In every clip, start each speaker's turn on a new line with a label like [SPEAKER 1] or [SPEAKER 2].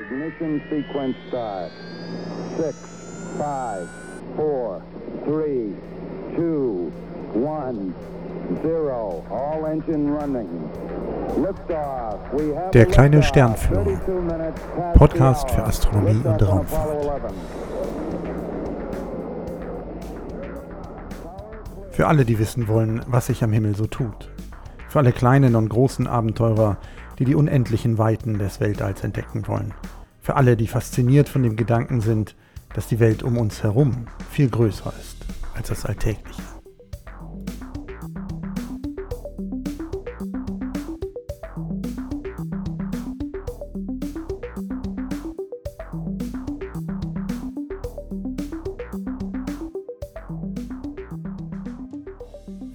[SPEAKER 1] Ignition sequence start. Six, five, four, three, two, one, zero. All engine running.
[SPEAKER 2] Der kleine. Sternführer.
[SPEAKER 1] 32 minutes past
[SPEAKER 2] Podcast für. Astronomie und Raumfahrt.
[SPEAKER 1] Apollo 11.
[SPEAKER 2] Für alle, die wissen wollen, was sich am Himmel so tut. Für alle kleinen und großen Abenteurer, die die unendlichen Weiten des Weltalls entdecken wollen. Für alle, die fasziniert von dem Gedanken sind, dass die Welt um uns herum viel größer ist als das Alltägliche.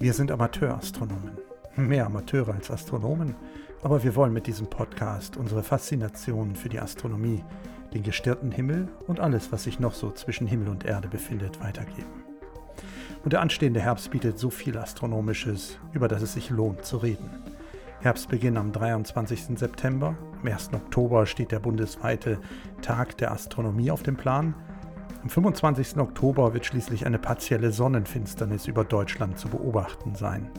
[SPEAKER 2] Wir sind Amateurastronomen. Mehr Amateure als Astronomen, aber wir wollen mit diesem Podcast unsere Faszination für die Astronomie, den gestirrten Himmel und alles, was sich noch so zwischen Himmel und Erde befindet, weitergeben. Und der anstehende Herbst bietet so viel Astronomisches, über das es sich lohnt zu reden. Herbstbeginn am 23. September, am 1. Oktober steht der bundesweite Tag der Astronomie auf dem Plan am 25. Oktober wird schließlich eine partielle Sonnenfinsternis über Deutschland zu beobachten sein.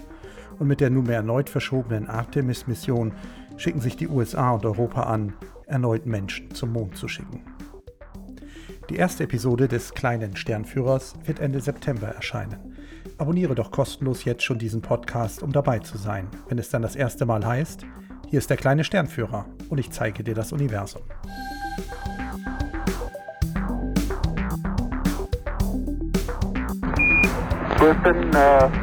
[SPEAKER 2] Und mit der nunmehr erneut verschobenen Artemis-Mission schicken sich die USA und Europa an, erneut Menschen zum Mond zu schicken. Die erste Episode des kleinen Sternführers wird Ende September erscheinen. Abonniere doch kostenlos jetzt schon diesen Podcast, um dabei zu sein, wenn es dann das erste Mal heißt, hier ist der kleine Sternführer und ich zeige dir das Universum.
[SPEAKER 3] Houston, uh,